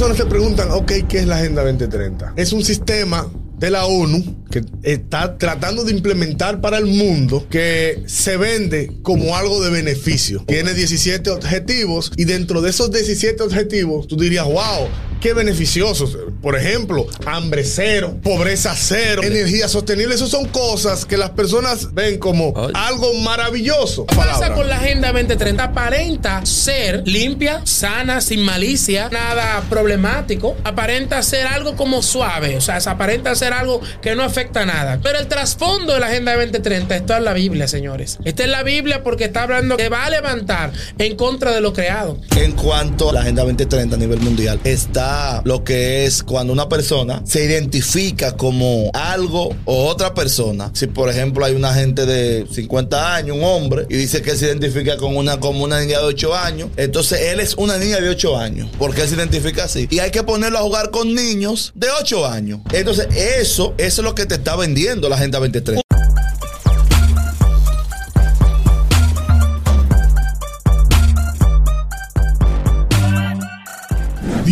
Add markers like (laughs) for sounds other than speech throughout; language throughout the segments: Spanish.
personas se preguntan, ok, ¿qué es la Agenda 2030? Es un sistema de la ONU que está tratando de implementar para el mundo que se vende como algo de beneficio. Tiene 17 objetivos y dentro de esos 17 objetivos tú dirías, wow, qué beneficiosos. Por ejemplo, hambre cero, pobreza cero, energía sostenible. Esas son cosas que las personas ven como algo maravilloso. ¿Qué pasa con la Agenda 2030? Aparenta ser limpia, sana, sin malicia, nada problemático. Aparenta ser algo como suave. O sea, aparenta ser algo que no afecta a nada. Pero el trasfondo de la Agenda 2030 está en la Biblia, señores. Está en la Biblia porque está hablando que va a levantar en contra de lo creado. En cuanto a la Agenda 2030 a nivel mundial, está lo que es cuando una persona se identifica como algo o otra persona. Si por ejemplo hay una gente de 50 años, un hombre, y dice que se identifica con una, como una niña de 8 años, entonces él es una niña de 8 años, porque él se identifica así. Y hay que ponerlo a jugar con niños de 8 años. Entonces eso, eso es lo que te está vendiendo la Agenda 23.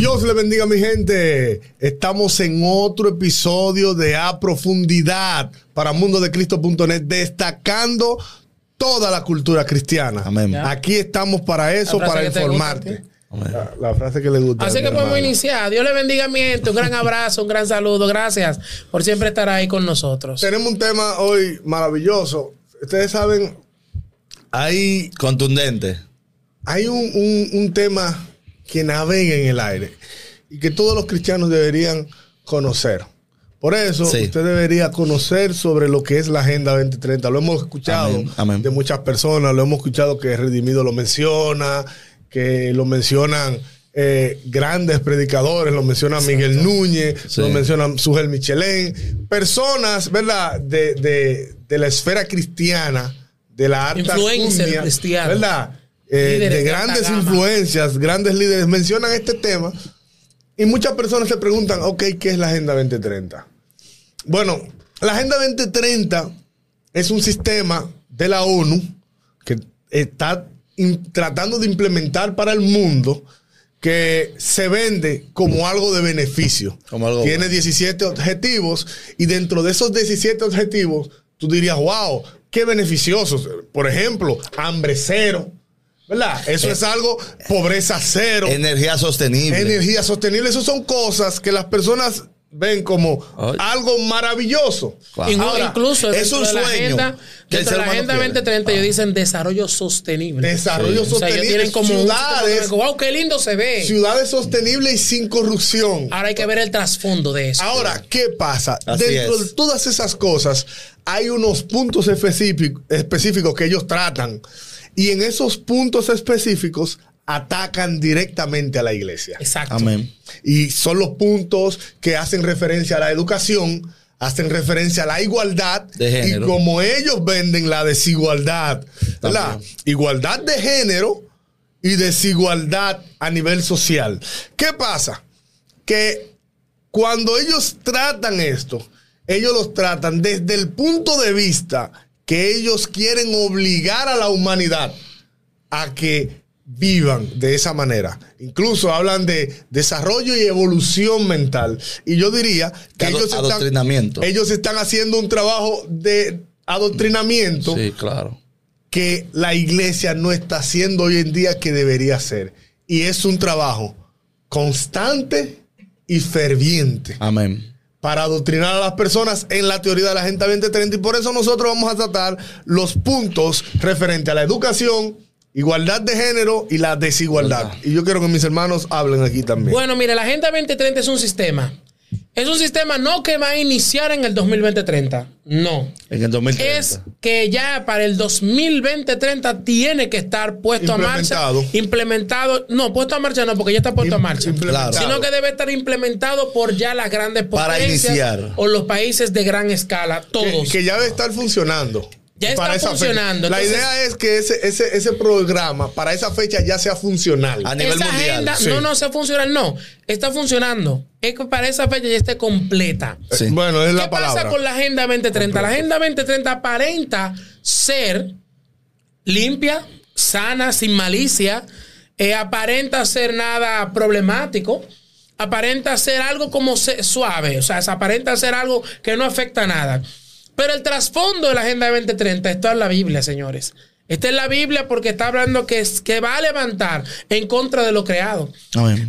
Dios le bendiga mi gente. Estamos en otro episodio de A Profundidad para mundodecristo.net destacando toda la cultura cristiana. Amén. Aquí estamos para eso, para informarte. La, frase que le gusta. Así que podemos iniciar. Dios le bendiga a mi gente. Un gran abrazo, un gran saludo. Gracias por siempre estar ahí con nosotros. Tenemos un tema hoy maravilloso. Ustedes saben, hay... Contundente. Hay un, un tema que navega en el aire y que todos los cristianos deberían conocer. Por eso, usted debería conocer sobre lo que es la Agenda 2030. Lo hemos escuchado de muchas personas, lo hemos escuchado que Redimido lo menciona, que lo mencionan eh, grandes predicadores, lo menciona Miguel Núñez, lo menciona Sugel Michelén, personas, ¿verdad?, de, la esfera cristiana, de la alta Influencer cristiana. ¿verdad? Eh, de grandes influencias, grandes líderes, mencionan este tema y muchas personas se preguntan, ok, ¿qué es la Agenda 2030? Bueno, la Agenda 2030 es un sistema de la ONU que está tratando de implementar para el mundo que se vende como algo de beneficio. Tiene 17 objetivos y dentro de esos 17 objetivos tú dirías, wow, qué beneficiosos. Por ejemplo, hambre cero, ¿Verdad? Eso es algo, pobreza cero. Energía sostenible. Energía sostenible. Esas son cosas que las personas ven como algo maravilloso. incluso es un sueño. La agenda, dentro de la Agenda 2030 ellos dicen desarrollo sostenible. Desarrollo sostenible. tienen como ciudades. wow, qué lindo se ve. Ciudades sostenibles y sin corrupción. Ahora hay que ver el trasfondo de eso. Ahora, ¿qué pasa? dentro de todas esas cosas hay unos puntos específicos que ellos tratan y en esos puntos específicos atacan directamente a la iglesia. Exacto. Amén. Y son los puntos que hacen referencia a la educación, hacen referencia a la igualdad y como ellos venden la desigualdad, la igualdad de género y desigualdad a nivel social. ¿Qué pasa? Que cuando ellos tratan esto, ellos los tratan desde el punto de vista que ellos quieren obligar a la humanidad a que vivan de esa manera. Incluso hablan de desarrollo y evolución mental. Y yo diría que ellos están, ellos están haciendo un trabajo de adoctrinamiento. Sí, claro. Que la iglesia no está haciendo hoy en día que debería hacer. Y es un trabajo constante y ferviente. Amén para adoctrinar a las personas en la teoría de la Agenda 2030 y por eso nosotros vamos a tratar los puntos referentes a la educación, igualdad de género y la desigualdad. Y yo quiero que mis hermanos hablen aquí también. Bueno, mire, la Agenda 2030 es un sistema es un sistema no que va a iniciar en el 2020-30. No. En el 2030. Es que ya para el 2020-30 tiene que estar puesto a marcha. Implementado. No, puesto a marcha no, porque ya está puesto a marcha. Sino que debe estar implementado por ya las grandes potencias. Para iniciar. O los países de gran escala. Todos. Que, ya debe estar funcionando. Ya está funcionando. la idea es que ese, ese, ese, programa para esa fecha ya sea funcional. A nivel mundial. No, no sea funcional, no. Está funcionando. Es que para esa fecha ya esté completa. Bueno, es la palabra. ¿Qué pasa con la Agenda 2030? La Agenda 2030 aparenta ser limpia, sana, sin malicia. Eh, aparenta ser nada problemático aparenta ser algo como suave, o sea, aparenta ser algo que no afecta a nada. Pero el trasfondo de la Agenda 2030 está en la Biblia, señores. Está en la Biblia porque está hablando que, que va a levantar en contra de lo creado.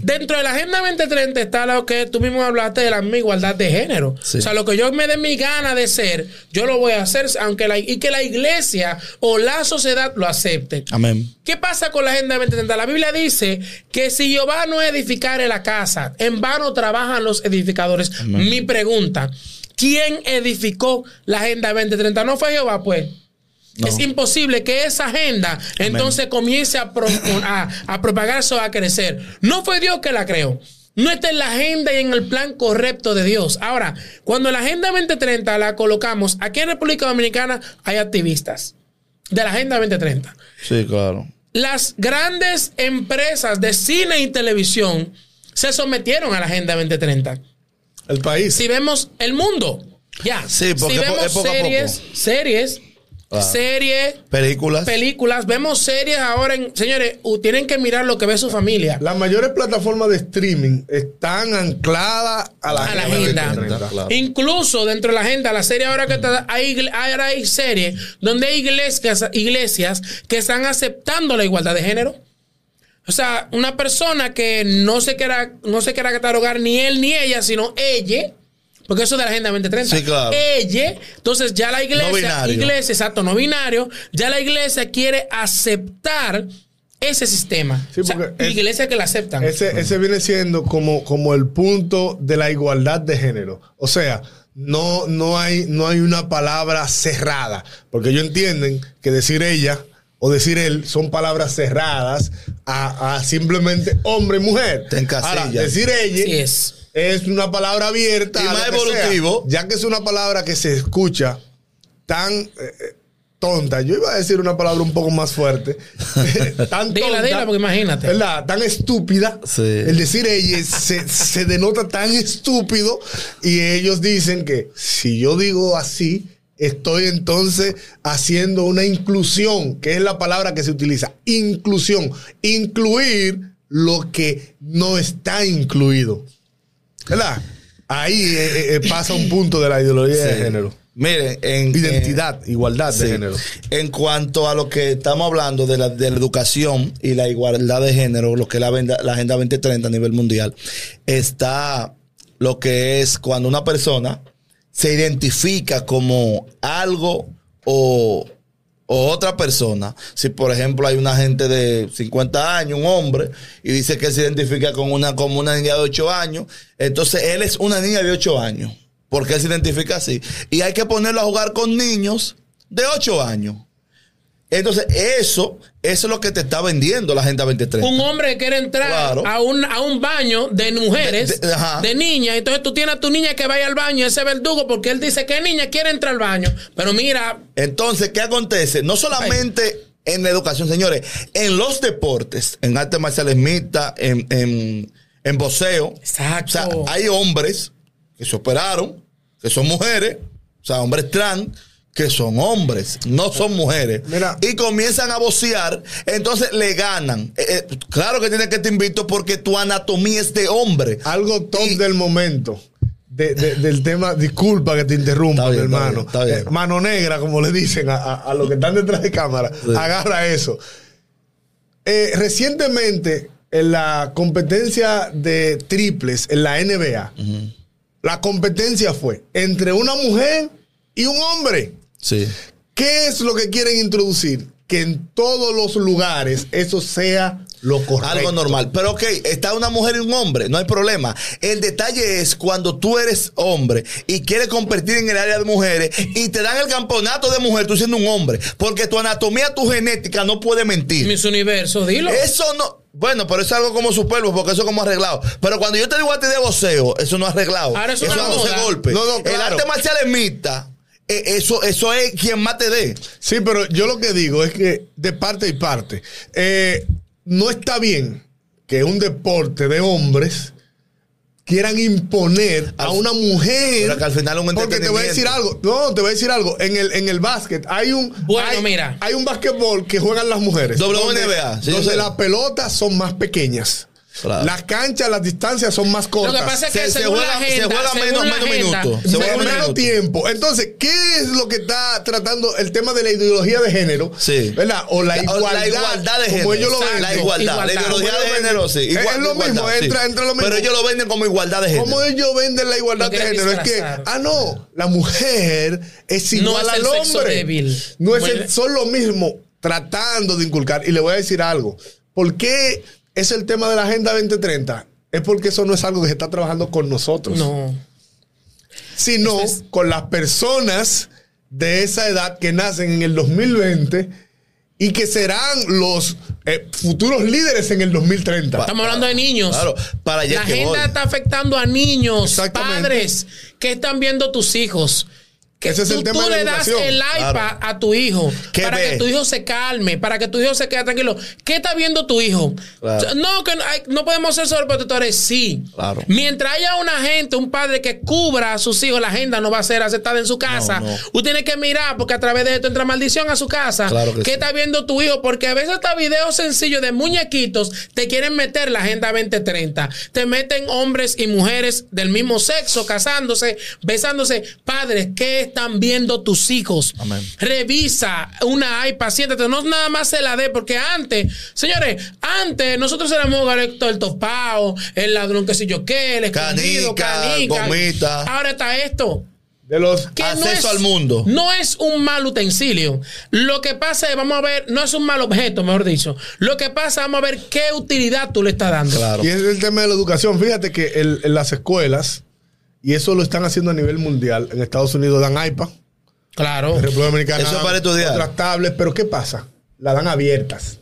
Dentro de la Agenda 2030 está lo que tú mismo hablaste de la igualdad de género. O sea, lo que yo me dé mi gana de ser, yo lo voy a hacer, aunque la, y que la iglesia o la sociedad lo acepte. Amén. ¿Qué pasa con la Agenda 2030? La Biblia dice que si Jehová no edificare la casa, en vano trabajan los edificadores. Mi pregunta, ¿quién edificó la Agenda 2030? ¿No fue Jehová, pues? Es imposible que esa agenda entonces comience a, a, propagarse o a crecer. No fue Dios que la creó. No está en la agenda y en el plan correcto de Dios. Ahora, cuando la Agenda 2030 la colocamos, aquí en República Dominicana hay activistas de la Agenda 2030. Sí, claro. Las grandes empresas de cine y televisión se sometieron a la Agenda 2030. El país. Si vemos el mundo, ya. Sí, porque si vemos series, series Ah. series, películas. Películas. Vemos series ahora en. Señores, tienen que mirar lo que ve su familia. Las mayores plataformas de streaming están ancladas a la, agenda. Incluso dentro de la agenda, la serie ahora que está, hay, ahora hay series donde hay iglesias, iglesias que están aceptando la igualdad de género. O sea, una persona que no se quiera, no se quiera catalogar ni él ni ella, sino ella porque eso de la Agenda 2030. Sí, claro. Ella, entonces ya la iglesia, iglesia, exacto, no binario, ya la iglesia quiere aceptar ese sistema. Sí, o iglesia que la aceptan. Ese, ese viene siendo como, como el punto de la igualdad de género. O sea, no, no, hay, no hay una palabra cerrada. Porque ellos entienden que decir ella o decir él son palabras cerradas a, simplemente hombre y mujer. Ahora, decir ella sí es es una palabra abierta. Y más evolutivo. ya que es una palabra que se escucha tan eh, eh, tonta. Yo iba a decir una palabra un poco más fuerte. (laughs) tan tonta. Dila, porque imagínate. ¿Verdad? Tan estúpida. El decir ella se, se denota tan estúpido. Y ellos dicen que si yo digo así, estoy entonces haciendo una inclusión, que es la palabra que se utiliza. Inclusión. Incluir lo que no está incluido. ¿Verdad? Ahí eh, eh, eh, pasa un punto de la ideología de género. Mire, en identidad, igualdad de género. En cuanto a lo que estamos hablando de la, educación y la igualdad de género, lo que es la, la Agenda 2030 a nivel mundial, está lo que es cuando una persona se identifica como algo o o otra persona, si por ejemplo hay una gente de 50 años, un hombre, y dice que se identifica con una, como una niña de 8 años, entonces él es una niña de 8 años, porque él se identifica así. Y hay que ponerlo a jugar con niños de 8 años. Entonces, eso, eso es lo que te está vendiendo la Agenda 2030. Un hombre que quiere entrar a, un, a un baño de mujeres, de, niñas, entonces tú tienes a tu niña que vaya al baño, ese verdugo, porque él dice que niña quiere entrar al baño. Pero mira. Entonces, ¿qué acontece? No solamente en la educación, señores, en los deportes, en artes marciales mixtas, en, en, en voceo. Exacto. O sea, hay hombres que se operaron, que son mujeres, o sea, hombres trans que son hombres, no son mujeres, y comienzan a vocear, entonces le ganan. Eh, eh, claro que tiene que te invito porque tu anatomía es de hombre. Algo top del momento. del tema, disculpa que te interrumpa, mi hermano. Eh, mano negra, como le dicen a, los que están detrás de cámara, agarra eso. recientemente, en la competencia de triples en la NBA, la competencia fue entre una mujer y un hombre. Sí. ¿Qué es lo que quieren introducir? Que en todos los lugares eso sea lo correcto. Algo normal. Pero ok, está una mujer y un hombre, no hay problema. El detalle es cuando tú eres hombre y quieres competir en el área de mujeres y te dan el campeonato de mujer tú siendo un hombre. Porque tu anatomía, tu genética no puede mentir. Mis universos, dilo. Eso no. Bueno, pero es algo como superbo, porque eso es como arreglado. Pero cuando yo te digo a ti de voceo, eso no es arreglado. Ahora eso, eso golpe. No, no, El arte marcial es mixta eso, eso es quien más te dé. Sí, pero yo lo que digo es que de parte y parte, eh, no está bien que un deporte de hombres quieran imponer a una mujer. Pero que al final un Porque te voy a decir algo. No, te voy a decir algo. En el, en el básquet hay un. Bueno, mira. Hay un básquetbol que juegan las mujeres. WNBA. Donde, donde las pelotas son más pequeñas. Las canchas, las distancias son más cortas. Lo que pasa es que se, juega, menos, minutos. Se juega menos tiempo. Entonces, ¿qué es lo que está tratando el tema de la ideología de género? Sí. ¿Verdad? O la igualdad. La igualdad de género. Como ellos lo ven. La igualdad. La ideología de género, sí. es lo mismo, entra, entra lo mismo. Pero ellos lo venden como igualdad de género. Como ellos venden la igualdad de género. Es que, ah, no, la mujer es igual al hombre. No es son lo mismo tratando de inculcar. Y le voy a decir algo. ¿Por qué es el tema de la Agenda 2030? Es porque eso no es algo que se está trabajando con nosotros. No. Sino con las personas de esa edad que nacen en el 2020 y que serán los eh, futuros líderes en el 2030. Estamos hablando de niños. Claro, para La agenda está afectando a niños, padres que están viendo tus hijos que Ese es el tema tú le das el iPad a tu hijo para que tu hijo se calme, para que tu hijo se quede tranquilo. ¿Qué está viendo tu hijo? No, que no podemos ser sobreprotectores. Sí. Mientras haya una gente, un padre que cubra a sus hijos, la agenda no va a ser aceptada en su casa. Usted tiene que mirar, porque a través de esto entra maldición a su casa. ¿Qué está viendo tu hijo? Porque a veces está videos sencillos de muñequitos te quieren meter la agenda 2030. Te meten hombres y mujeres del mismo sexo casándose, besándose. Padres, ¿qué están viendo tus hijos. Revisa una iPad, siéntate, no nada más se la dé, porque antes, señores, antes nosotros éramos el topao, el ladrón que sé yo qué, el escondido, canica, canica. Ahora está esto. De los acceso al mundo. No es un mal utensilio. Lo que pasa es, vamos a ver, no es un mal objeto, mejor dicho. Lo que pasa, vamos a ver qué utilidad tú le estás dando. Claro. Y es el tema de la educación. Fíjate que en las escuelas, y eso lo están haciendo a nivel mundial. En Estados Unidos dan iPad. Claro. En República Dominicana. Eso para estudiar. Otras tablets. Pero ¿qué pasa? La dan abiertas.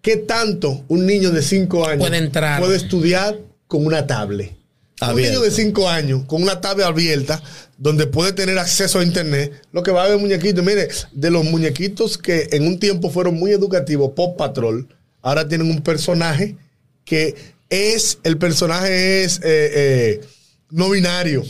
¿Qué tanto un niño de 5 años puede, entrar. puede estudiar con una tablet? Un niño de 5 años con una tablet abierta donde puede tener acceso a internet, lo que va a ver muñequitos. Mire, de los muñequitos que en un tiempo fueron muy educativos, Pop Patrol, ahora tienen un personaje que es, el personaje es... Eh, eh, no binario.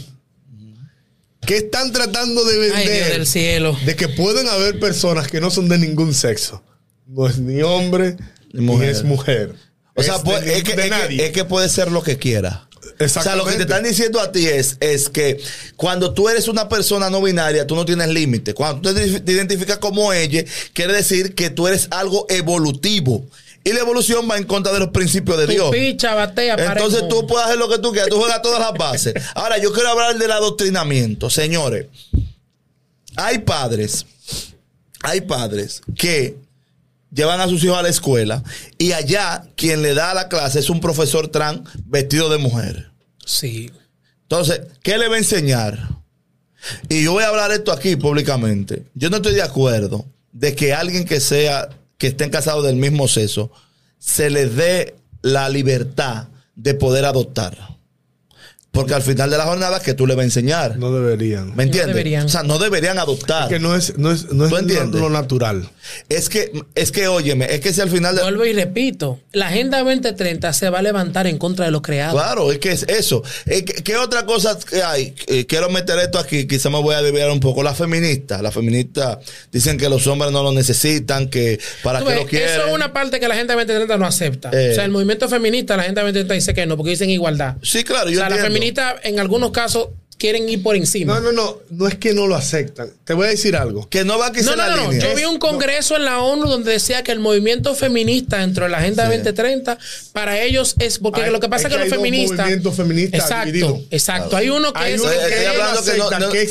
¿Qué están tratando de vender? del cielo. De que pueden haber personas que no son de ningún sexo. No es ni hombre ni, es mujer. O sea, pues, es, que, es, que, puede ser lo que quiera. O sea, lo que te están diciendo a ti es, es que cuando tú eres una persona no binaria, tú no tienes límite. Cuando tú te identificas como ella, quiere decir que tú eres algo evolutivo. Y la evolución va en contra de los principios de Dios. Picha, batea, Entonces tú puedes hacer lo que tú quieras, tú juegas todas las bases. Ahora, yo quiero hablar del adoctrinamiento. Señores, hay padres, hay padres que llevan a sus hijos a la escuela y allá quien le da la clase es un profesor trans vestido de mujer. Sí. Entonces, ¿qué le va a enseñar? Y yo voy a hablar esto aquí públicamente. Yo no estoy de acuerdo de que alguien que sea que estén casados del mismo sexo, se les dé la libertad de poder adoptar. Porque al final de la jornada que tú le vas a enseñar. No deberían. ¿Me entiendes? O sea, no deberían adoptar. que no es, no es, no es lo, natural. Es que, es que, óyeme, es que si al final de... Vuelvo y repito, la Agenda 2030 se va a levantar en contra de los creados. Claro, es que es eso. ¿Qué otra cosa hay? Eh, quiero meter esto aquí, quizá me voy a desviar un poco. Las feministas, las feministas dicen que los hombres no lo necesitan, que para qué lo quieren. Eso es una parte que la Agenda 2030 no acepta. o sea, eh. el movimiento feminista, la Agenda 2030 dice que no, porque dicen igualdad. Sí, claro, yo o sea, en algunos casos quieren ir por encima. No, no, no, no es que no lo aceptan. Te voy a decir algo. Que no va a quitar no, no, no, Yo vi un congreso en la ONU donde decía que el movimiento feminista dentro de la Agenda 2030 para ellos es porque lo que pasa es que, los feministas movimiento feminista exacto, exacto. Hay uno que es,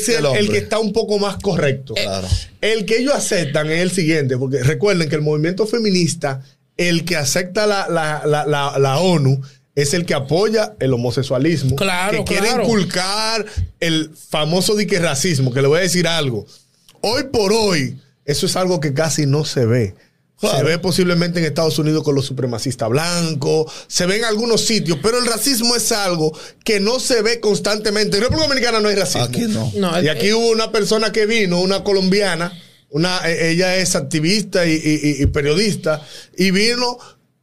el, que está un poco más correcto. Claro. El que ellos aceptan es el siguiente, porque recuerden que el movimiento feminista, el que acepta la, la, la, la ONU es el que apoya el homosexualismo. Claro, que quiere inculcar el famoso dique racismo, que le voy a decir algo. Hoy por hoy, eso es algo que casi no se ve. Se ve posiblemente en Estados Unidos con los supremacistas blancos, se ve en algunos sitios, pero el racismo es algo que no se ve constantemente. En República Dominicana no hay racismo. Aquí no. y aquí hubo una persona que vino, una colombiana, una, e, ella es activista y periodista, y vino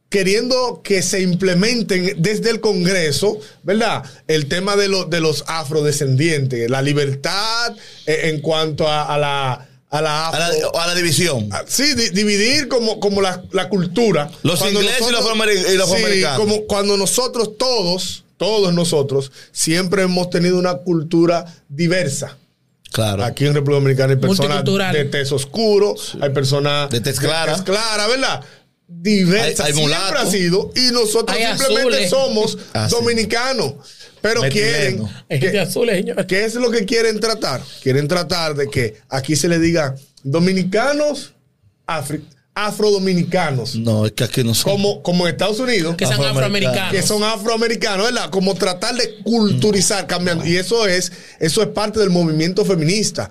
queriendo que se implementen desde el Congreso, ¿verdad? El tema de, de los afrodescendientes, la libertad eh, en cuanto a, la a la, a la, división. Ah, sí, dividir como, como la, cultura. Los ingleses y los, afroamericanos. como cuando nosotros todos, todos nosotros, siempre hemos tenido una cultura diversa. Claro. Aquí en República Dominicana hay personas de tez oscuro, hay personas de tez clara, clara ¿verdad? Diversa. siempre ha sido. Y nosotros simplemente somos ah, dominicanos. Pero quieren. ¿Qué es lo que quieren tratar? Quieren tratar de que aquí se le diga dominicanos, afrodominicanos. No, es que aquí no son. Como, como en Estados Unidos. Que son afroamericanos. Que son afroamericanos, ¿verdad? Como tratar de culturizar, cambiando. Y eso es, eso es parte del movimiento feminista.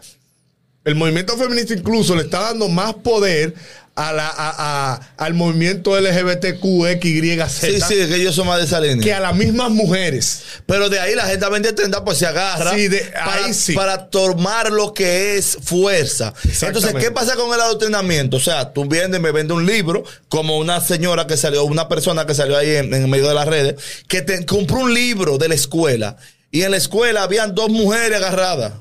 El movimiento feminista incluso le está dando más poder a la, a, al movimiento LGBTQXYZ. Sí, sí, que ellos son más de esa línea. Que a las mismas mujeres. Pero de ahí la gente 2030 pues se agarra sí, de, para, sí. para tomar lo que es fuerza. Entonces, ¿qué pasa con el adoctrinamiento? O sea, tú vienes y me vende un libro, como una señora que salió, una persona que salió ahí en, en medio de las redes, que te compró un libro de la escuela. Y en la escuela habían dos mujeres agarradas.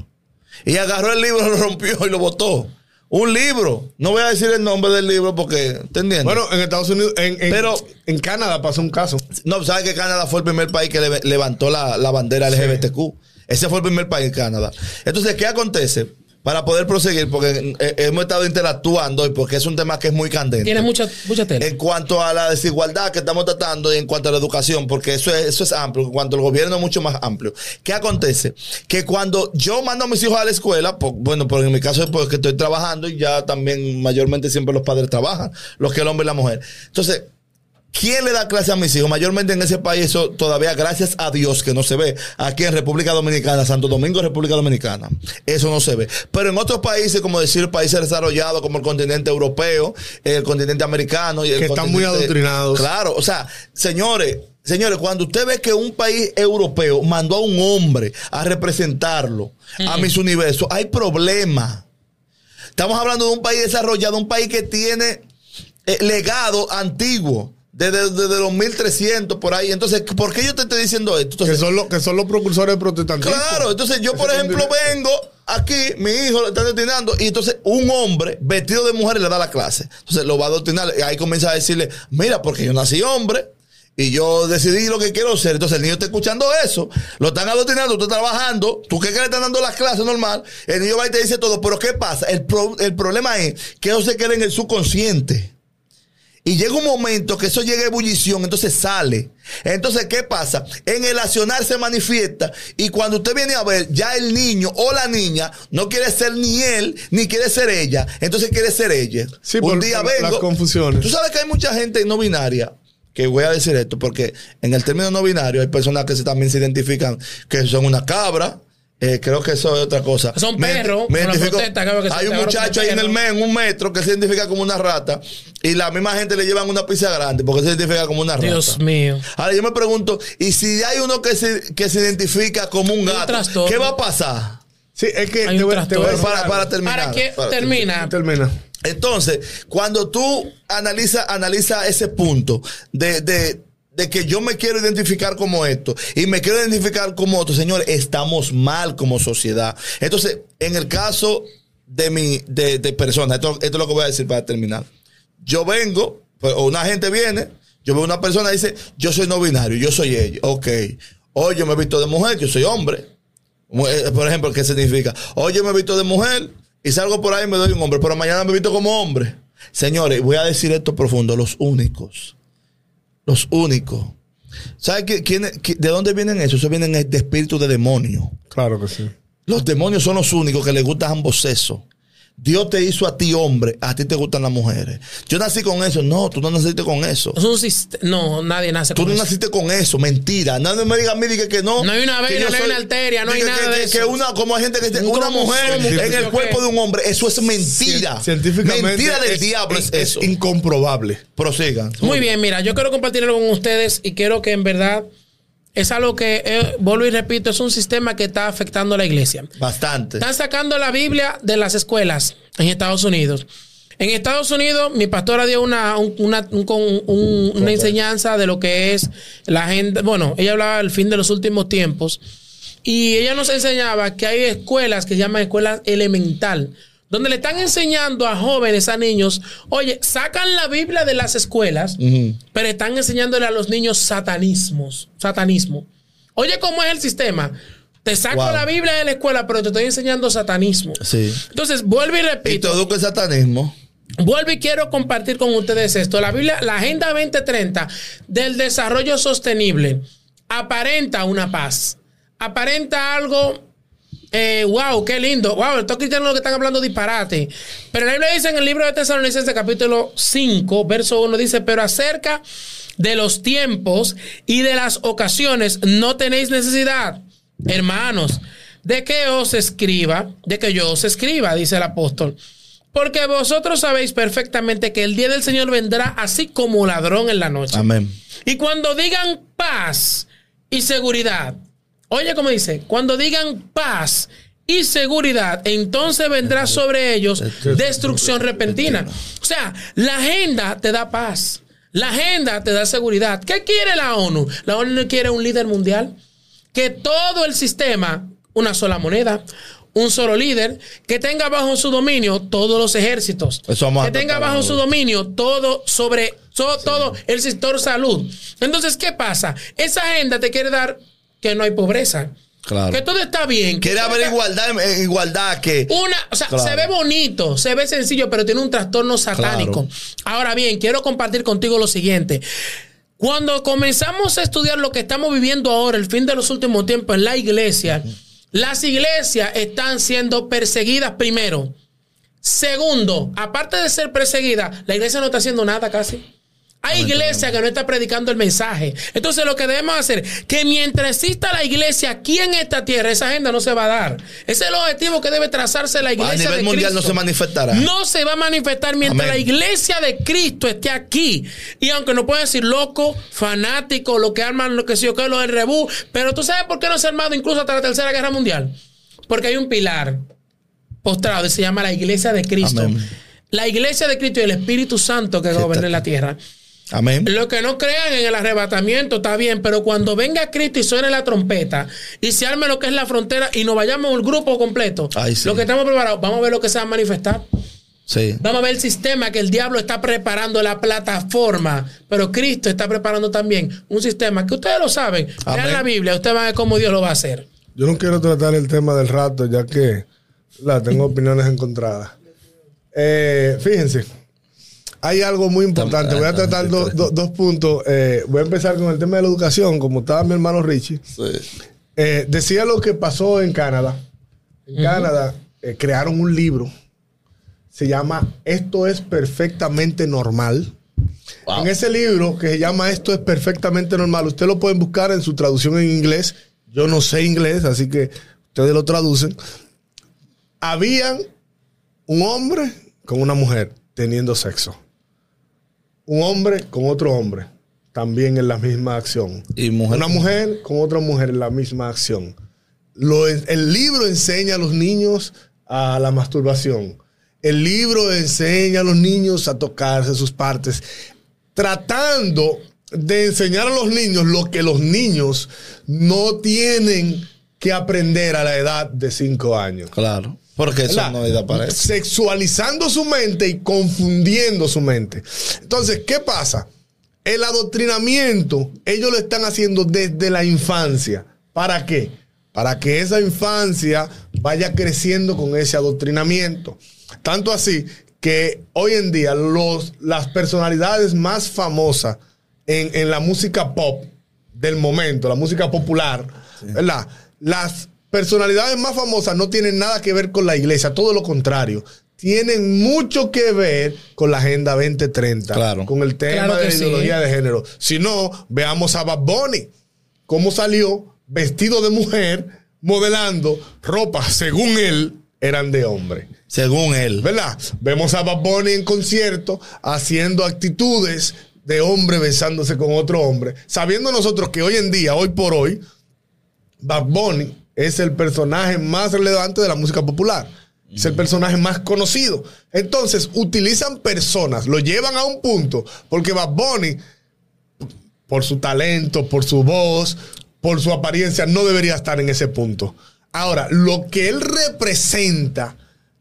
Y agarró el libro, (laughs) lo rompió y lo botó. Un libro. No voy a decir el nombre del libro porque, ¿entendiendo? Bueno, en Estados Unidos, en, pero en Canadá pasó un caso. No, ¿sabes que Canadá fue el primer país que levantó la, bandera LGBTQ? Ese fue el primer país en Canadá. Entonces, ¿qué acontece? Para poder proseguir, porque eh, hemos estado interactuando y porque es un tema que es muy candente. Tiene mucha, mucha tela. En cuanto a la desigualdad que estamos tratando y en cuanto a la educación, porque eso es, eso es amplio, en cuanto al gobierno es mucho más amplio. ¿Qué acontece? Que cuando yo mando a mis hijos a la escuela, bueno, porque en mi caso es porque estoy trabajando y ya también mayormente siempre los padres trabajan, los que el hombre y la mujer. Entonces, ¿Quién le da clase a mis hijos? Mayormente en ese país, eso todavía, gracias a Dios, que no se ve. Aquí en República Dominicana, Santo Domingo, República Dominicana, eso no se ve. Pero en otros países, como decir países desarrollados, como el continente europeo, el continente americano y el Que están muy adoctrinados. Claro, o sea, señores, Señores, cuando usted ve que un país europeo mandó a un hombre a representarlo a mis universos, hay problema. Estamos hablando de un país desarrollado, un país que tiene eh, legado antiguo desde, los 1300 por ahí. Entonces, ¿por qué yo te estoy diciendo esto? que, son los, que son los precursores del protestantismo. Claro, entonces yo, por ejemplo, vengo aquí, mi hijo lo está destinando, y entonces un hombre vestido de mujer le da la clase. Entonces lo va a adoctrinar, y ahí comienza a decirle, mira, porque yo nací hombre. Y yo decidí lo que quiero ser. Entonces el niño está escuchando eso. Lo están adoctrinando, tú estás trabajando. ¿Tú qué que le están dando las clases normal? El niño va y te dice todo. Pero ¿qué pasa? El, el problema es que eso se queda en el subconsciente. Y llega un momento que eso llega a ebullición, entonces sale. Entonces, ¿qué pasa? En el accionar se manifiesta y cuando usted viene a ver, ya el niño o la niña no quiere ser ni él, ni quiere ser ella, entonces quiere ser ella. Sí, un día vengo. Las confusiones. Tú sabes que hay mucha gente no binaria que voy a decir esto porque en el término no binario hay personas que se, también se identifican que son una cabra, eh, creo que eso es otra cosa. Son perros. hay un muchacho ahí en el mes, en un metro, que se identifica como una rata. Y la misma gente le llevan una pizza grande porque se identifica como una rata. Dios mío. Ahora yo me pregunto, ¿y si hay uno que se, que se identifica como un gato? ¿Qué va a pasar? Sí, es que para, para, terminar. ¿Para qué termina? Termina. Entonces, cuando tú analizas analiza ese punto de, de de que yo me quiero identificar como esto y me quiero identificar como otro, señores, estamos mal como sociedad. Entonces, en el caso de mi, de, de persona, esto, es lo que voy a decir para terminar. Yo vengo, pues, o una gente viene, yo veo una persona y dice, yo soy no binario, yo soy ella. Ok. Hoy yo me he visto de mujer, yo soy hombre. Eh, por ejemplo, ¿qué significa? Hoy yo me he visto de mujer y salgo por ahí y me doy un hombre, pero mañana me he visto como hombre. Señores, voy a decir esto profundo, los únicos los únicos. ¿Sabes qué, quién, de dónde vienen eso? Eso vienen de espíritu de demonio. Claro que sí. Los demonios son los únicos que les gustan ambos sexos. Dios te hizo a ti hombre, a ti te gustan las mujeres. Yo nací con eso. No, tú no naciste con eso. no, nadie nace con eso. Tú no naciste con eso, mentira. Nadie me diga a mí que, no. No hay una vena, no hay una arteria, no hay nada de eso. Que una, como hay gente que dice, una mujer en el cuerpo de un hombre, eso es mentira. Científicamente. Mentira del diablo es, eso. Incomprobable. Prosigan. Muy bien, mira, yo quiero compartirlo con ustedes y quiero que en verdad es algo que, eh, vuelvo y repito, es un sistema que está afectando a la iglesia. Bastante. Están sacando la Biblia de las escuelas en Estados Unidos. En Estados Unidos, mi pastora dio una, una, una enseñanza de lo que es la gente. Bueno, ella hablaba del fin de los últimos tiempos. Y ella nos enseñaba que hay escuelas que se llaman escuelas elemental, donde le están enseñando a jóvenes, a niños, oye, sacan la Biblia de las escuelas, pero están enseñándole a los niños satanismos, satanismo. Oye, ¿cómo es el sistema? Te saco la Biblia de la escuela, pero te estoy enseñando satanismo. Sí. Entonces, vuelvo y repito. Y todo que satanismo. Vuelvo y quiero compartir con ustedes esto. La Biblia, la Agenda 2030 del desarrollo sostenible aparenta una paz. Aparenta algo eh, wow, qué lindo. Wow, estos cristianos lo que están hablando disparate. Pero la Biblia dice en el libro de Tesalonicenses, capítulo 5, verso 1, dice: Pero acerca de los tiempos y de las ocasiones no tenéis necesidad, hermanos, de que os escriba, de que yo os escriba, dice el apóstol. Porque vosotros sabéis perfectamente que el día del Señor vendrá así como ladrón en la noche. Amén. Y cuando digan paz y seguridad, Oye, como dice, cuando digan paz y seguridad, entonces vendrá sobre ellos destrucción repentina. O sea, la agenda te da paz. La agenda te da seguridad. ¿Qué quiere la ONU? La ONU quiere un líder mundial. Que todo el sistema, una sola moneda, un solo líder, que tenga bajo su dominio todos los ejércitos. que tenga bajo su dominio todo sobre todo el sector salud. Entonces, ¿qué pasa? Esa agenda te quiere dar que no hay pobreza. Claro. Que todo está bien. Quiere haber igualdad, eh, igualdad que. Una, o sea, se ve bonito, se ve sencillo, pero tiene un trastorno satánico. Ahora bien, quiero compartir contigo lo siguiente. Cuando comenzamos a estudiar lo que estamos viviendo ahora, el fin de los últimos tiempos en la iglesia, las iglesias están siendo perseguidas primero. Segundo, aparte de ser perseguidas, la iglesia no está haciendo nada casi. Hay iglesia que no está predicando el mensaje. Entonces lo que debemos hacer, que mientras exista la iglesia aquí en esta tierra, esa agenda no se va a dar. Ese es el objetivo que debe trazarse la iglesia. A nivel mundial no se manifestará. No se va a manifestar mientras la iglesia de Cristo esté aquí. Y aunque no pueden decir loco, fanático, lo que arman, lo que sí o que lo del rebú, pero tú sabes por qué no se ha armado incluso hasta la Tercera Guerra Mundial. Porque hay un pilar postrado y se llama la iglesia de Cristo. La iglesia de Cristo y el Espíritu Santo que gobierna la tierra. Amén. Lo que no crean en el arrebatamiento está bien, pero cuando venga Cristo y suene la trompeta y se arme lo que es la frontera y nos vayamos el grupo completo, lo que estamos preparados, vamos a ver lo que se va a manifestar. Sí. Vamos a ver el sistema que el diablo está preparando, la plataforma, pero Cristo está preparando también un sistema que ustedes lo saben. Vean la Biblia, ustedes van a ver cómo Dios lo va a hacer. Yo no quiero tratar el tema del rato, ya que la, tengo opiniones encontradas. Eh, fíjense hay algo muy importante. Voy a tratar dos puntos. Eh, voy a empezar con el tema de la educación, como estaba mi hermano Richie. Eh, decía lo que pasó en Canadá. En Canadá eh, crearon un libro. Se llama Esto es perfectamente normal. En ese libro que se llama Esto es perfectamente normal, ustedes lo pueden buscar en su traducción en inglés. Yo no sé inglés, así que ustedes lo traducen. Habían un hombre con una mujer teniendo sexo un hombre con otro hombre, también en la misma acción. ¿Y mujer? Una mujer con otra mujer en la misma acción. el libro enseña a los niños a la masturbación. El libro enseña a los niños a tocarse sus partes, tratando de enseñar a los niños lo que los niños no tienen que aprender a la edad de 5 años. Claro. Porque eso no para eso. Sexualizando su mente y confundiendo su mente. Entonces, ¿qué pasa? El adoctrinamiento, ellos lo están haciendo desde la infancia. ¿Para qué? Para que esa infancia vaya creciendo con ese adoctrinamiento. Tanto así que hoy en día los, las personalidades más famosas en, en la música pop del momento, la música popular, ¿verdad? Las personalidades más famosas no tienen nada que ver con la iglesia, todo lo contrario. Tienen mucho que ver con la Agenda 2030, claro. con el tema de la ideología de género. Si no, veamos a Bad Bunny, cómo salió vestido de mujer, modelando ropa, según él, eran de hombre. Según él. ¿Verdad? Vemos a Bad Bunny en concierto haciendo actitudes de hombre besándose con otro hombre, sabiendo nosotros que hoy en día, hoy por hoy, Bad Bunny es el personaje más relevante de la música popular. Es el personaje más conocido. Entonces, utilizan personas, lo llevan a un punto, porque Bad Bunny, por su talento, por su voz, por su apariencia, no debería estar en ese punto. Ahora, lo que él representa,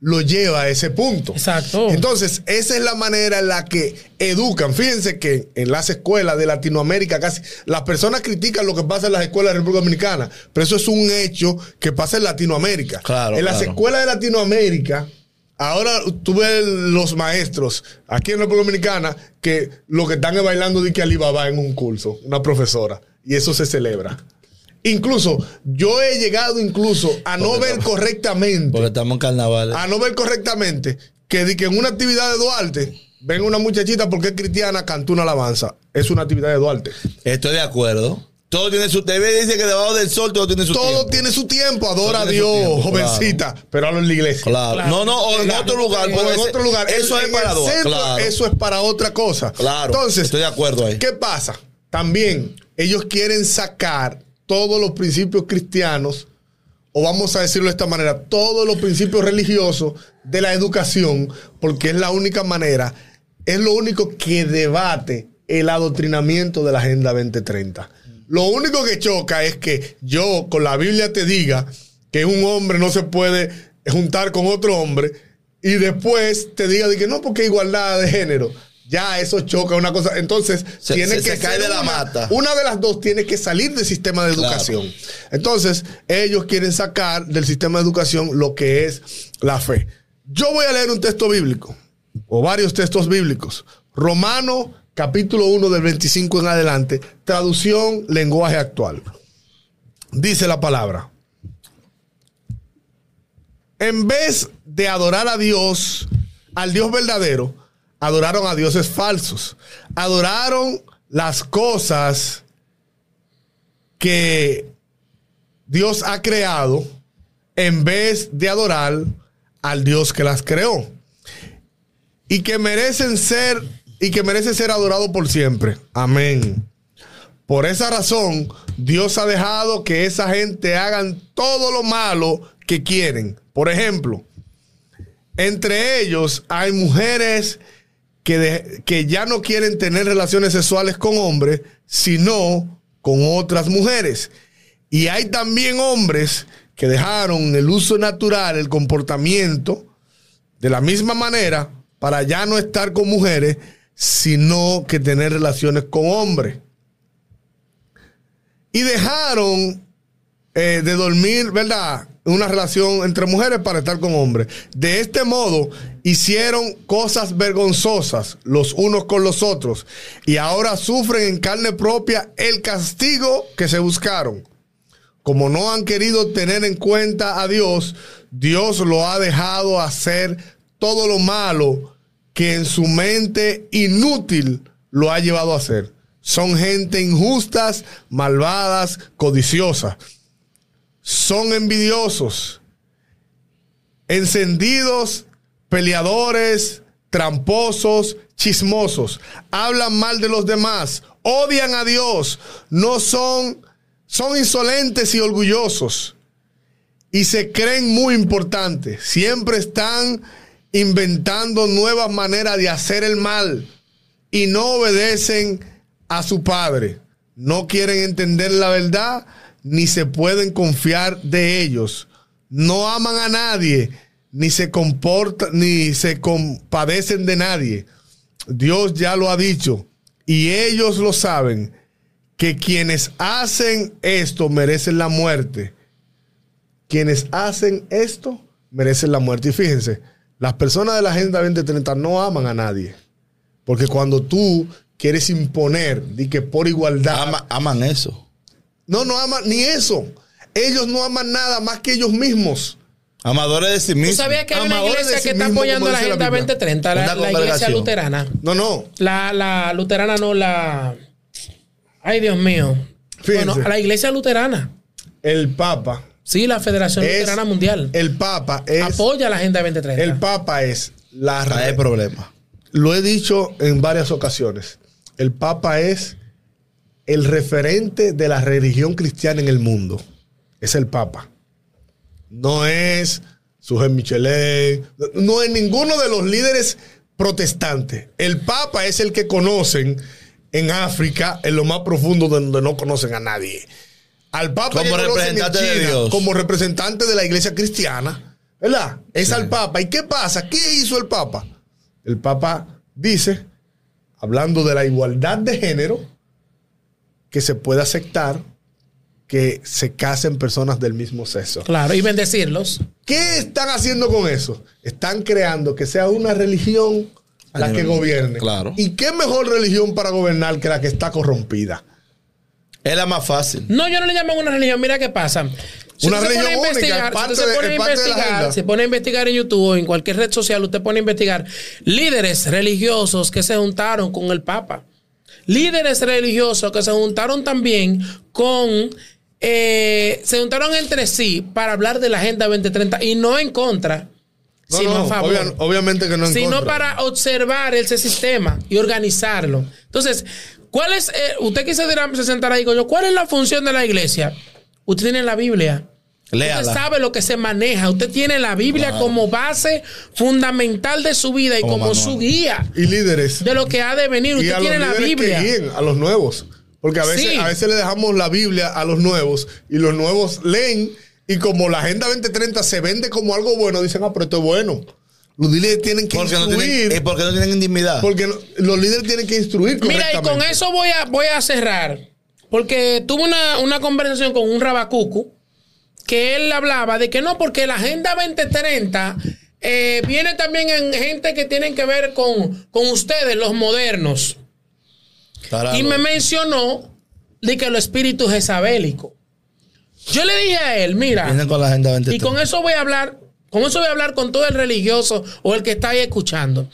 lo lleva a ese punto. Exacto. Entonces, esa es la manera en la que educan. Fíjense que en las escuelas de Latinoamérica casi las personas critican lo que pasa en las escuelas de República Dominicana, pero eso es un hecho que pasa en Latinoamérica. Claro, en las claro. escuelas de Latinoamérica, ahora tú ves los maestros aquí en República Dominicana que lo que están es bailando de que Alibaba en un curso, una profesora, y eso se celebra. Incluso, yo he llegado incluso a no ver correctamente Porque estamos en carnaval. a no ver correctamente que, di que en una actividad de Duarte ven una muchachita porque es cristiana, cantó una alabanza. Es una actividad de Duarte. Estoy de acuerdo. Todo tiene su. TV dice que debajo del sol todo tiene su Todo tiempo. tiene su tiempo, adora a Todo Dios, tiempo, jovencita, pero hablo en la iglesia. Claro. Claro. No, no, o en Claro. otro lugar. O porque en otro lugar. Eso En- es en para centro, Claro. Eso es para otra cosa. Claro. Entonces, Estoy de acuerdo ahí. ¿qué pasa? También ellos quieren sacar todos los principios cristianos, o vamos a decirlo de esta manera, todos los principios religiosos de la educación, porque es la única manera, es lo único que debate el adoctrinamiento de la Agenda 2030. Lo único que choca es que yo con la Biblia te diga que un hombre no se puede juntar con otro hombre y después te diga de que no porque igualdad de género. Ya eso choca una cosa. Entonces, Se- tiene se- que se cae ser de la una, mata. una de las dos tiene que salir del sistema de Claro. educación. Entonces, ellos quieren sacar del sistema de educación lo que es la fe. Yo voy a leer un texto bíblico, o varios textos bíblicos. Romano, capítulo 1 del 25 en adelante, traducción, lenguaje actual. Dice la palabra. En vez de adorar a Dios, al Dios verdadero, adoraron a dioses falsos. Adoraron las cosas que Dios ha creado en vez de adorar al Dios que las creó. Y que merecen ser y que merece ser adorado por siempre. Amén. Por esa razón, Dios ha dejado que esa gente hagan todo lo malo que quieren. Por ejemplo, entre ellos hay mujeres que, que ya no quieren tener relaciones sexuales con hombres, sino con otras mujeres. Y hay también hombres que dejaron el uso natural, el comportamiento, de la misma manera, para ya no estar con mujeres, sino que tener relaciones con hombres. Y dejaron eh, de dormir, ¿verdad? Una relación entre mujeres para estar con hombres. De este modo, hicieron cosas vergonzosas los unos con los otros. Y ahora sufren en carne propia el castigo que se buscaron. Como no han querido tener en cuenta a Dios, Dios lo ha dejado hacer todo lo malo que en su mente inútil lo ha llevado a hacer. Son gente injustas, malvadas, codiciosas. Son envidiosos, encendidos, peleadores, tramposos, chismosos. Hablan mal de los demás, odian a Dios, no son, son insolentes y orgullosos y se creen muy importantes. Siempre están inventando nuevas maneras de hacer el mal y no obedecen a su padre. No quieren entender la verdad ni se pueden confiar de ellos. No aman a nadie ni se comportan ni se compadecen de nadie. Dios ya lo ha dicho y ellos lo saben que quienes hacen esto merecen la muerte quienes hacen esto merecen la muerte. Y fíjense, las personas de la Agenda 2030 no aman a nadie. Porque cuando tú quieres imponer, di que por igualdad. Ama- aman eso. No, no aman ni eso. Ellos no aman nada más que ellos mismos. Amadores de sí ¿Tú mismos. sabías que hay una iglesia que está mismo, apoyando como la Agenda Biblia. 2030? La, iglesia luterana. No, no. La, la luterana no, la. Ay, Dios mío. Fíjense. Bueno, a la iglesia luterana. El Papa. Sí, la Federación es- Luterana Mundial. El Papa es. apoya la Agenda 2030. El Papa es la hay re- problema. Lo he dicho en varias ocasiones. El Papa es el referente de la religión cristiana en el mundo. Es el Papa. No es Sujet Michelet. No es ninguno de los líderes protestantes. El Papa es el que conocen en África, en lo más profundo donde no conocen a nadie. Al Papa Como representante de China, Dios. como representante de la iglesia cristiana. ¿verdad? Es al Papa. ¿Y qué pasa? ¿Qué hizo el Papa? El Papa dice, hablando de la igualdad de género, que se puede aceptar que se casen personas del mismo sexo. Claro, y bendecirlos. ¿Qué están haciendo con eso? Están creando que sea una religión la que gobierne. Claro. ¿Y qué mejor religión para gobernar que la que está corrompida? Es la más fácil. No, yo no le llamo una religión. Mira qué pasa. una religión única, si se pone a investigar, se pone a investigar en YouTube o en cualquier red social, usted pone a investigar líderes religiosos que se juntaron con el Papa. Líderes religiosos que se juntaron también con eh, se juntaron entre sí para hablar de la Agenda 2030 y no en contra, sino a favor. obviamente que no en sino para observar ese sistema y organizarlo. Entonces, ¿cuál es, eh, usted quise se sentará y digo yo, ¿cuál es la función de la iglesia? Usted tiene la Biblia. Usted sabe lo que se maneja. Usted tiene la Biblia como base fundamental de su vida y como, su guía. Y líderes. De lo que ha de venir. Usted tiene la Biblia. a los nuevos. Porque a veces, a veces le dejamos la Biblia a los nuevos y los nuevos leen y como la Agenda 2030 se vende como algo bueno, dicen, ah, pero esto es bueno. Los líderes tienen que instruir. No tienen, porque no tienen intimidad. Porque los líderes tienen que instruir Mira, y con eso voy a, voy a cerrar. Porque tuve una, una conversación con un rabacucu que él hablaba de que no, porque la Agenda 2030 eh, viene también en gente que tienen que ver con, con ustedes, los modernos. Y me mencionó de que los espíritus jezabélicos. Yo le dije a él, mira, y con eso voy a hablar, con eso voy a hablar con todo el religioso o el que está ahí escuchando.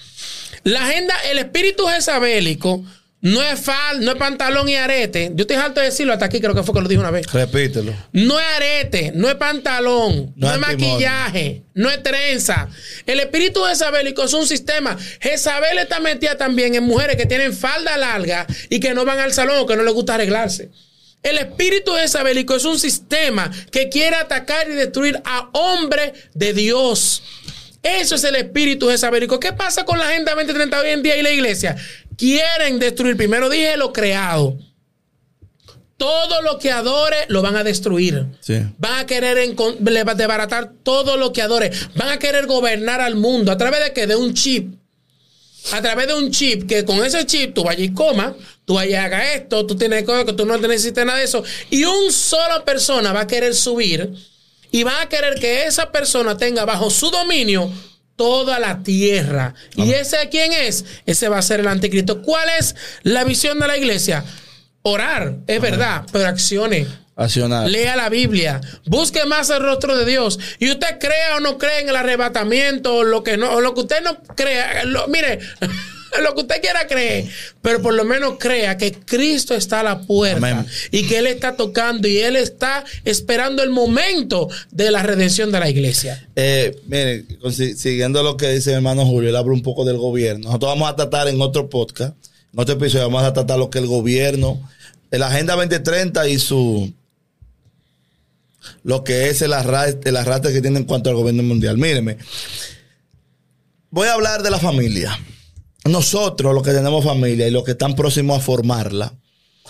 La agenda, el espíritu jezabélico no es fal, no es pantalón y arete. Yo estoy harto de decirlo hasta aquí, creo que fue que lo dije una vez. Repítelo. No es arete, no es pantalón, no, es maquillaje, no es trenza. El espíritu jezabélico es un sistema. Jezabel está metida también en mujeres que tienen falda larga y que no van al salón o que no les gusta arreglarse. El espíritu jezabélico es un sistema que quiere atacar y destruir a hombres de Dios. Eso es el espíritu jezabélico. ¿Qué pasa con la Agenda 2030 hoy en día y la iglesia? quieren destruir, primero dije lo creado. Todo lo que adore lo van a destruir. Van a querer desbaratar todo lo que adore. Van a querer gobernar al mundo. ¿A través de qué? De un chip. A través de un chip, que con ese chip tú vayas y comas, tú vayas y hagas esto, tú tienes que tú no necesitas nada de eso. Y un solo persona va a querer subir y va a querer que esa persona tenga bajo su dominio toda la tierra. ¿Y ese quién es? Ese va a ser el anticristo. ¿Cuál es la visión de la iglesia? Orar, es verdad, pero accione. Accionar. Lea la Biblia, busque más el rostro de Dios. Y usted crea o no cree en el arrebatamiento, o lo que no, o lo que usted no crea. mire, (laughs) (laughs) lo que usted quiera creer, pero por lo menos crea que Cristo está a la puerta y que Él está tocando y Él está esperando el momento de la redención de la iglesia. Eh, mire, siguiendo lo que dice mi hermano Julio, él habla un poco del gobierno. Nosotros vamos a tratar en otro podcast, en otro episodio, vamos a tratar lo que el gobierno, la Agenda 2030 y su lo que es el arrastre, el arrastre que tiene en cuanto al gobierno mundial. Míreme, voy a hablar de la familia nosotros, los que tenemos familia y los que están próximos a formarla,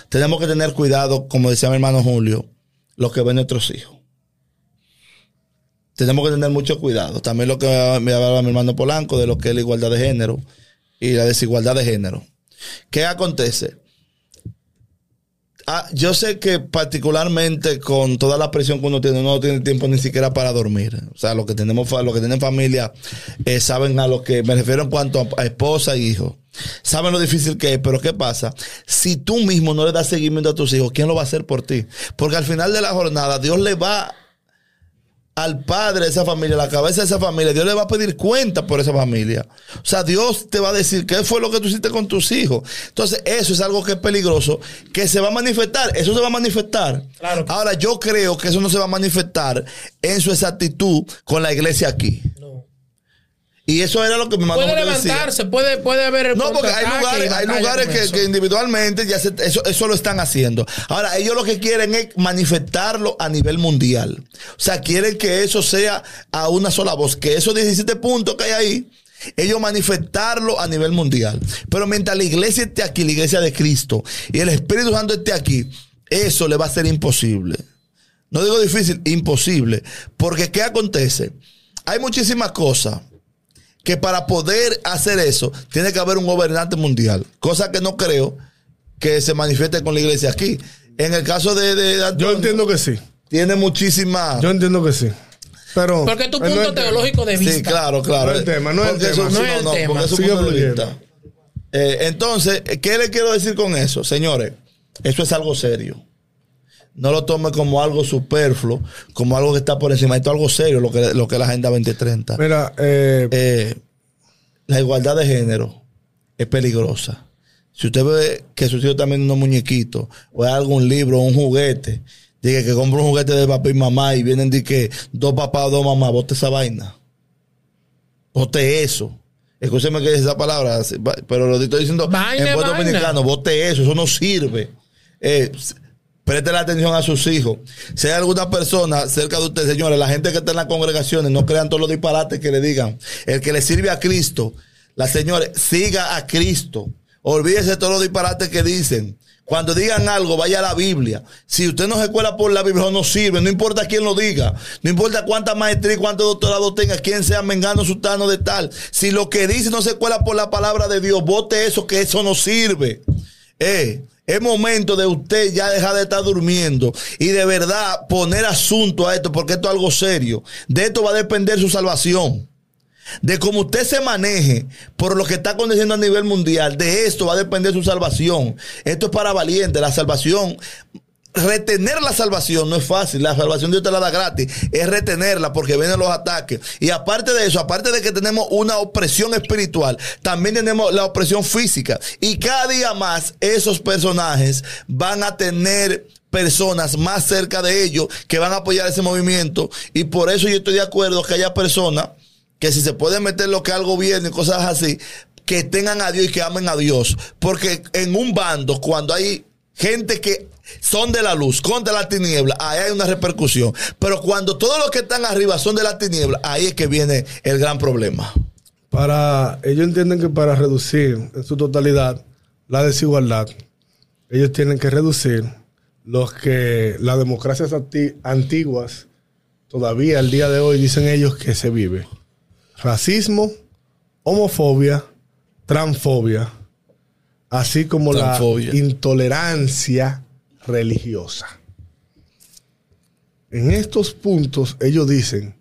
tenemos que tener cuidado, como decía mi hermano Julio, los que ven nuestros hijos. Tenemos que tener mucho cuidado. También lo que me hablaba mi hermano Polanco de lo que es la igualdad de género y la desigualdad de género. ¿Qué acontece? Ah, yo sé que particularmente con toda la presión que uno tiene, uno no tiene tiempo ni siquiera para dormir. O sea, los que tenemos, que tienen familia eh, saben a lo que me refiero en cuanto a, esposa y hijo. Saben lo difícil que es, pero ¿qué pasa? Si tú mismo no le das seguimiento a tus hijos, ¿quién lo va a hacer por ti? Porque al final de la jornada, Dios le va al padre de esa familia, a la cabeza de esa familia, Dios le va a pedir cuenta por esa familia. O sea, Dios te va a decir qué fue lo que tú hiciste con tus hijos. Entonces, eso es algo que es peligroso, que se va a manifestar. Eso se va a manifestar. Ahora, yo creo que eso no se va a manifestar en su exactitud con la iglesia aquí. Y eso era lo que me mandó Puede levantarse, puede, puede haber. no, porque hay lugares, hay lugares que, individualmente ya eso, eso lo están haciendo. Ahora, ellos lo que quieren es manifestarlo a nivel mundial. O sea, quieren que eso sea a una sola voz, que esos 17 puntos que hay ahí, ellos manifestarlo a nivel mundial. Pero mientras la iglesia esté aquí, la iglesia de Cristo, y el Espíritu Santo esté aquí, eso le va a ser imposible. No digo difícil, imposible. Porque ¿qué acontece? hay muchísimas cosas que para poder hacer eso tiene que haber un gobernante mundial, cosa que no creo que se manifieste con la iglesia aquí. En el caso de, yo entiendo que sí. Tiene muchísima. Yo entiendo que sí. Pero porque tu punto teológico de vista. Sí, claro, claro. No es el tema, no es el tema. no, es el tema. Porque eh, entonces, ¿qué le quiero decir con eso? Señores, eso es algo serio. No lo tome como algo superfluo, como algo que está por encima. Esto es algo serio, lo que, lo que es la Agenda 2030. Mira, eh, eh, la igualdad de género es peligrosa. Si usted ve que su hijo también unos muñequitos, o hay algún libro, o un juguete, diga que compra un juguete de papá y mamá y vienen de que dos papás o dos mamás, bote esa vaina. Bote eso. Escúcheme que es esa palabra, pero lo estoy diciendo en buen dominicano, bote eso, eso no sirve. Eh, preste la atención a sus hijos. Si hay alguna persona cerca de usted, señores, la gente que está en las congregaciones, no crean todos los disparates que le digan. El que le sirve a Cristo, la señores, siga a Cristo. Olvídese todos los disparates que dicen. Cuando digan algo, vaya a la Biblia. Si usted no se cuela por la Biblia, no sirve. No importa quién lo diga. No importa cuánta maestría cuánto doctorado tenga, quién sea mengano, sultano de tal. Si lo que dice no se cuela por la palabra de Dios, vote eso, que eso no sirve. Eh, es momento de usted ya dejar de estar durmiendo y de verdad poner asunto a esto, porque esto es algo serio. De esto va a depender su salvación de cómo usted se maneje por lo que está aconteciendo a nivel mundial, de esto va a depender su salvación. Esto es para valientes, la salvación. Retener la salvación no es fácil, la salvación Dios te la da gratis, es retenerla porque vienen los ataques. Y aparte de eso, aparte de que tenemos una opresión espiritual, también tenemos la opresión física. Y cada día más esos personajes van a tener personas más cerca de ellos que van a apoyar ese movimiento. Y por eso yo estoy de acuerdo que haya personas que si se puede meter lo que al gobierno y cosas así, que tengan a Dios y que amen a Dios. Porque en un bando, cuando hay gente que son de la luz contra la tiniebla, ahí hay una repercusión. Pero cuando todos los que están arriba son de la tiniebla, ahí es que viene el gran problema. Para, ellos entienden que para reducir en su totalidad la desigualdad, ellos tienen que reducir los que las democracias antiguas todavía al día de hoy dicen ellos que se vive racismo, homofobia, transfobia, así como la intolerancia religiosa. En estos puntos ellos dicen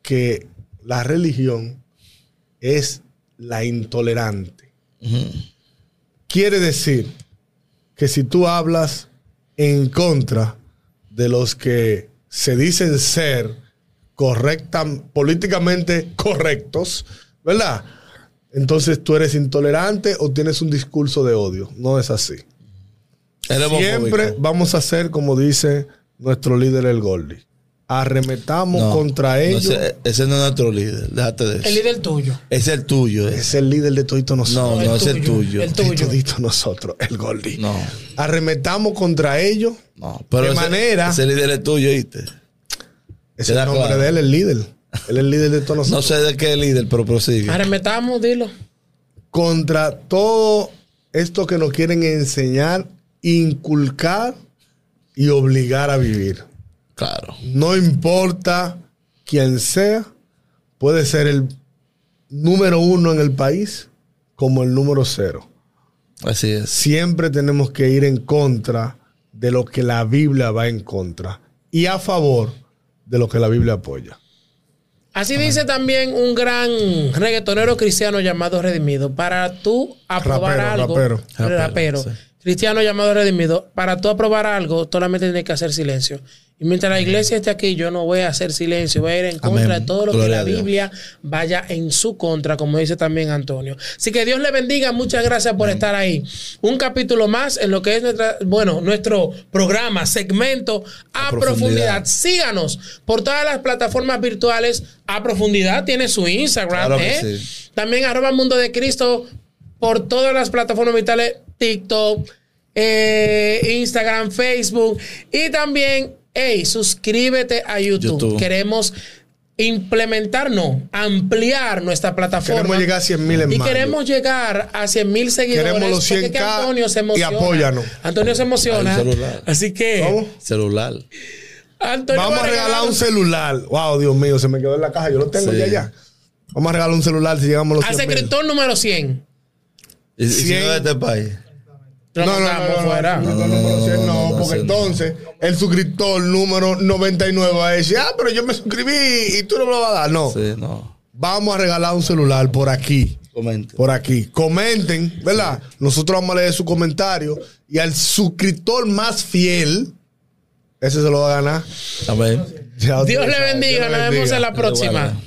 que la religión es la intolerante. Quiere decir que si tú hablas en contra de los que se dicen ser correcta, políticamente correctos, ¿verdad? Entonces tú eres intolerante o tienes un discurso de odio. No es así. Siempre vamos a hacer como dice nuestro líder el Goldie. Arremetamos contra ellos. ese, no es nuestro líder, déjate de eso. El líder tuyo. Es el tuyo. Es el líder de todito nosotros. No, no, es el tuyo. El tuyo. De nosotros, el Goldie. No. Arremetamos contra ellos. No, pero de manera. Ese líder es tuyo, ¿viste? Es el nombre de él, el líder. Él es el líder de todos nosotros. No sé de qué líder, pero prosigue. Arremetamos, dilo. Contra todo esto que nos quieren enseñar, inculcar y obligar a vivir. Claro. No importa quién sea, puede ser el número uno en el país como el número cero. Así es. Siempre tenemos que ir en contra de lo que la Biblia va en contra y a favor de lo que la Biblia apoya. Así dice también un gran reggaetonero cristiano llamado Redimido. Para tú aprobar algo, rapero, cristiano llamado Redimido, para tú aprobar algo, solamente tienes que hacer silencio. Y mientras la iglesia esté aquí, yo no voy a hacer silencio, voy a ir en contra de todo lo que la Biblia vaya en su contra, como dice también Antonio. Así que Dios le bendiga, muchas gracias por estar ahí. Un capítulo más en lo que es nuestra, bueno, nuestro programa, segmento a, profundidad. Síganos por todas las plataformas virtuales. A profundidad tiene su Instagram, ¿eh? También arroba Mundo de Cristo por todas las plataformas virtuales, TikTok, eh, Instagram, Facebook y también hey, suscríbete a YouTube. Queremos implementar, no, ampliar nuestra plataforma. Queremos llegar a 100 mil Y queremos llegar a 100 mil seguidores. Queremos los 100 porque Antonio se emociona. Y apóyanos. Antonio se emociona. Así que. ¿Cómo? Celular. Vamos a regalar un celular. Wow, Dios mío, se me quedó en la caja. Yo lo tengo ya ya. Vamos a regalar un celular si llegamos a los Al suscriptor número 100. ¿Y, si no de este país? No, no, no, no, no, no, porque entonces el suscriptor número 99 va a decir, ah, pero yo me suscribí y tú no me lo vas a dar. No. Sí, no. Vamos a regalar un celular por aquí. Comenten. Por aquí. Comenten, ¿verdad? Nosotros vamos a leer su comentario y al suscriptor más fiel, ese se lo va a ganar. Amén. Dios le bendiga. Nos vemos en la próxima.